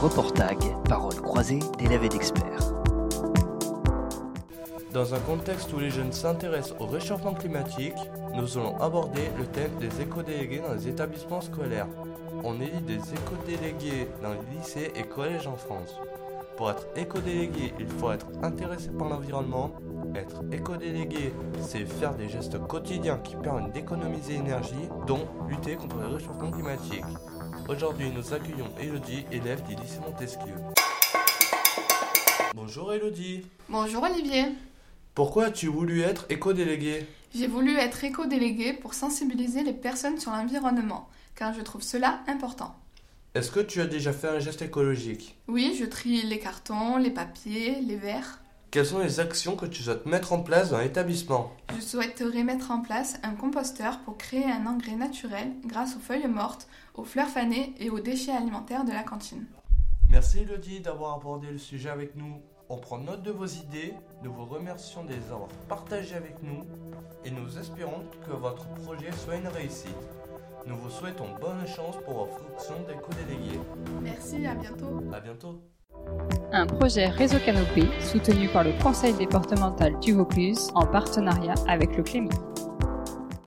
Reportag, paroles croisées d'élèves et d'experts. Dans un contexte où les jeunes s'intéressent au réchauffement climatique, nous allons aborder le thème des éco-délégués dans les établissements scolaires. On élit des éco-délégués dans les lycées et collèges en France. Pour être éco-délégué, il faut être intéressé par l'environnement. Être éco-délégué, c'est faire des gestes quotidiens qui permettent d'économiser l'énergie, dont lutter contre le réchauffement climatique. Aujourd'hui, nous accueillons Elodie, élève du lycée Montesquieu. Bonjour Elodie. Bonjour Olivier. Pourquoi as-tu voulu être éco-délégué J'ai voulu être éco-délégué pour sensibiliser les personnes sur l'environnement, car je trouve cela important. Est-ce que tu as déjà fait un geste écologique? Oui, je trie les cartons, les papiers, les verres. Quelles sont les actions que tu souhaites mettre en place dans l'établissement? Je souhaiterais mettre en place un composteur pour créer un engrais naturel grâce aux feuilles mortes, aux fleurs fanées et aux déchets alimentaires de la cantine. Merci Elodie d'avoir abordé le sujet avec nous. On prend note de vos idées, nous vous remercions de les avoir partagées avec nous et nous espérons que votre projet soit une réussite. Nous vous souhaitons bonne chance pour vos fonctions d'éco-délégués. Merci, à bientôt. À bientôt. Un projet Réseau Canopé soutenu par le Conseil départemental du Vaucluse en partenariat avec le Clémy.